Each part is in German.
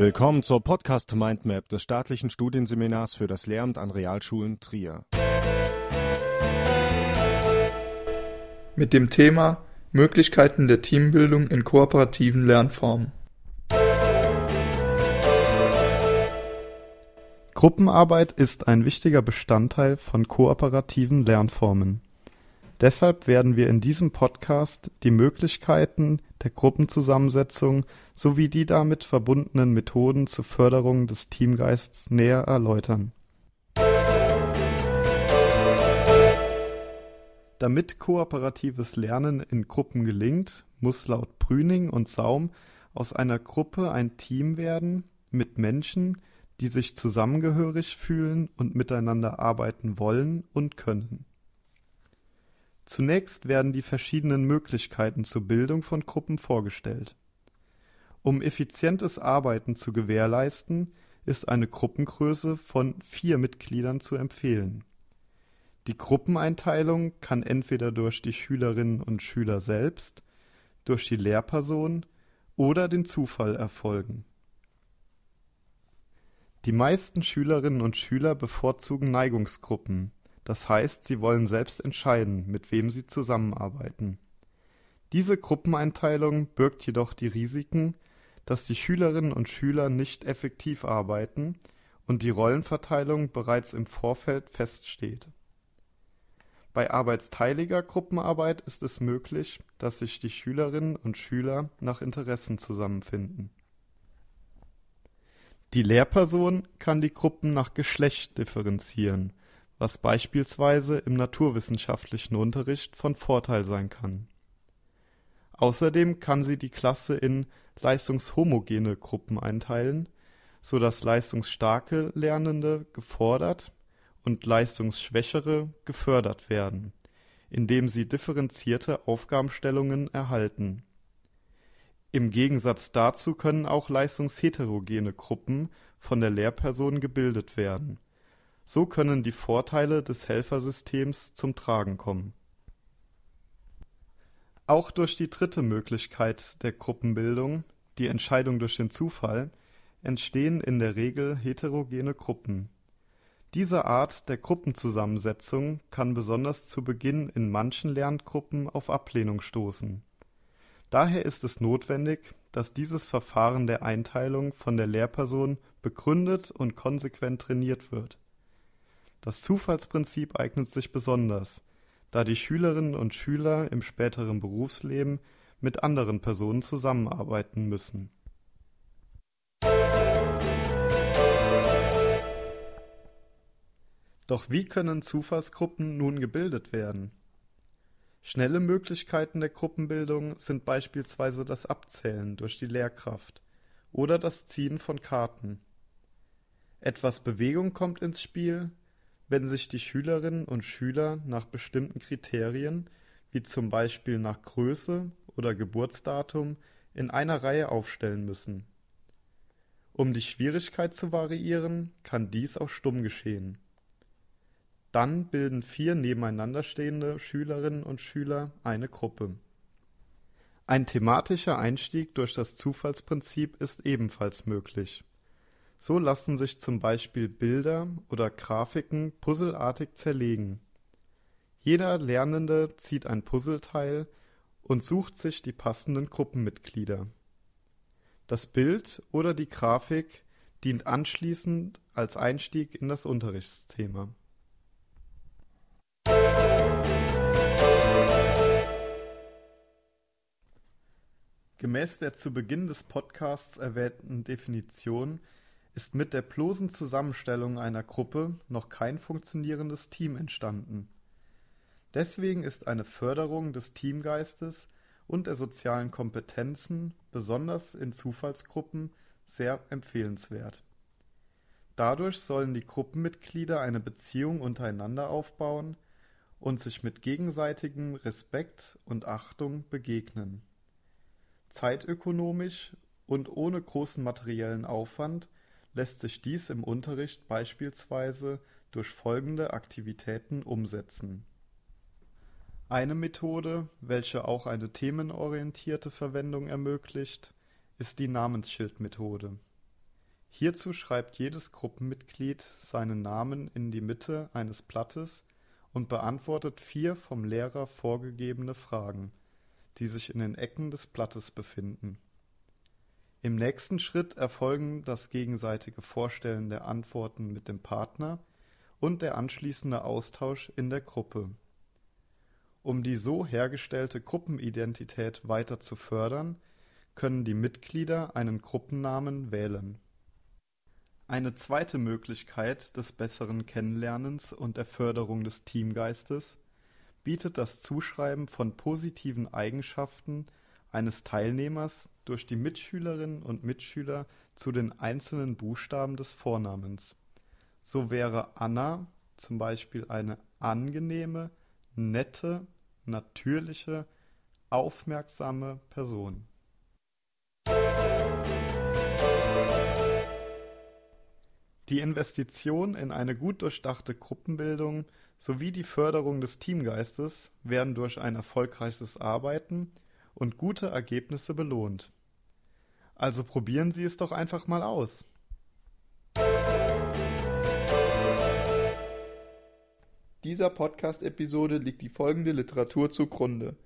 Willkommen zur Podcast Mindmap des staatlichen Studienseminars für das Lehramt an Realschulen Trier. Mit dem Thema Möglichkeiten der Teambildung in kooperativen Lernformen. Gruppenarbeit ist ein wichtiger Bestandteil von kooperativen Lernformen. Deshalb werden wir in diesem Podcast die Möglichkeiten der Gruppenzusammensetzung sowie die damit verbundenen Methoden zur Förderung des Teamgeists näher erläutern. Damit kooperatives Lernen in Gruppen gelingt, muss laut Brüning und Saum aus einer Gruppe ein Team werden mit Menschen, die sich zusammengehörig fühlen und miteinander arbeiten wollen und können. Zunächst werden die verschiedenen Möglichkeiten zur Bildung von Gruppen vorgestellt. Um effizientes Arbeiten zu gewährleisten, ist eine Gruppengröße von vier Mitgliedern zu empfehlen. Die Gruppeneinteilung kann entweder durch die Schülerinnen und Schüler selbst, durch die Lehrperson oder den Zufall erfolgen. Die meisten Schülerinnen und Schüler bevorzugen Neigungsgruppen das heißt, sie wollen selbst entscheiden, mit wem sie zusammenarbeiten. Diese Gruppeneinteilung birgt jedoch die Risiken, dass die Schülerinnen und Schüler nicht effektiv arbeiten und die Rollenverteilung bereits im Vorfeld feststeht. Bei arbeitsteiliger Gruppenarbeit ist es möglich, dass sich die Schülerinnen und Schüler nach Interessen zusammenfinden. Die Lehrperson kann die Gruppen nach Geschlecht differenzieren was beispielsweise im naturwissenschaftlichen Unterricht von Vorteil sein kann. Außerdem kann sie die Klasse in leistungshomogene Gruppen einteilen, so dass leistungsstarke Lernende gefordert und leistungsschwächere gefördert werden, indem sie differenzierte Aufgabenstellungen erhalten. Im Gegensatz dazu können auch leistungsheterogene Gruppen von der Lehrperson gebildet werden so können die Vorteile des Helfersystems zum Tragen kommen. Auch durch die dritte Möglichkeit der Gruppenbildung, die Entscheidung durch den Zufall, entstehen in der Regel heterogene Gruppen. Diese Art der Gruppenzusammensetzung kann besonders zu Beginn in manchen Lerngruppen auf Ablehnung stoßen. Daher ist es notwendig, dass dieses Verfahren der Einteilung von der Lehrperson begründet und konsequent trainiert wird das Zufallsprinzip eignet sich besonders, da die Schülerinnen und Schüler im späteren Berufsleben mit anderen Personen zusammenarbeiten müssen. Doch wie können Zufallsgruppen nun gebildet werden? Schnelle Möglichkeiten der Gruppenbildung sind beispielsweise das Abzählen durch die Lehrkraft oder das Ziehen von Karten. Etwas Bewegung kommt ins Spiel, wenn sich die Schülerinnen und Schüler nach bestimmten Kriterien, wie zum Beispiel nach Größe oder Geburtsdatum, in einer Reihe aufstellen müssen. Um die Schwierigkeit zu variieren, kann dies auch stumm geschehen. Dann bilden vier nebeneinander stehende Schülerinnen und Schüler eine Gruppe. Ein thematischer Einstieg durch das Zufallsprinzip ist ebenfalls möglich so lassen sich zum Beispiel Bilder oder Grafiken puzzelartig zerlegen. Jeder Lernende zieht ein Puzzleteil und sucht sich die passenden Gruppenmitglieder. Das Bild oder die Grafik dient anschließend als Einstieg in das Unterrichtsthema. Gemäß der zu Beginn des Podcasts erwähnten Definition ist mit der bloßen Zusammenstellung einer Gruppe noch kein funktionierendes Team entstanden. Deswegen ist eine Förderung des Teamgeistes und der sozialen Kompetenzen, besonders in Zufallsgruppen, sehr empfehlenswert. Dadurch sollen die Gruppenmitglieder eine Beziehung untereinander aufbauen und sich mit gegenseitigem Respekt und Achtung begegnen. Zeitökonomisch und ohne großen materiellen Aufwand lässt sich dies im Unterricht beispielsweise durch folgende Aktivitäten umsetzen. Eine Methode, welche auch eine themenorientierte Verwendung ermöglicht, ist die Namensschildmethode. Hierzu schreibt jedes Gruppenmitglied seinen Namen in die Mitte eines Blattes und beantwortet vier vom Lehrer vorgegebene Fragen, die sich in den Ecken des Blattes befinden. Im nächsten Schritt erfolgen das gegenseitige Vorstellen der Antworten mit dem Partner und der anschließende Austausch in der Gruppe. Um die so hergestellte Gruppenidentität weiter zu fördern, können die Mitglieder einen Gruppennamen wählen. Eine zweite Möglichkeit des besseren Kennenlernens und der Förderung des Teamgeistes bietet das Zuschreiben von positiven Eigenschaften eines Teilnehmers durch die Mitschülerinnen und Mitschüler zu den einzelnen Buchstaben des Vornamens. So wäre Anna zum Beispiel eine angenehme, nette, natürliche, aufmerksame Person. Die Investition in eine gut durchdachte Gruppenbildung sowie die Förderung des Teamgeistes werden durch ein erfolgreiches Arbeiten und gute Ergebnisse belohnt. Also probieren Sie es doch einfach mal aus. Dieser Podcast-Episode liegt die folgende Literatur zugrunde: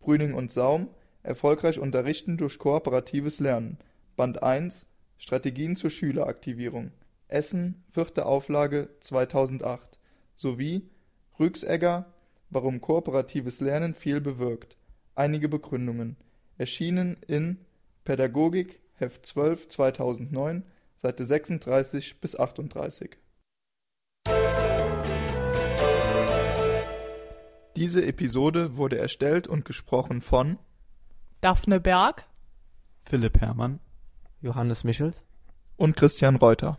Brüning und Saum Erfolgreich unterrichten durch kooperatives Lernen. Band 1 Strategien zur Schüleraktivierung. Essen, vierte Auflage 2008 sowie Rücksegger Warum kooperatives Lernen viel bewirkt. Einige Begründungen. Erschienen in Pädagogik, Heft 12 2009, Seite 36 bis 38. Diese Episode wurde erstellt und gesprochen von Daphne Berg, Philipp Herrmann Johannes Michels und Christian Reuter.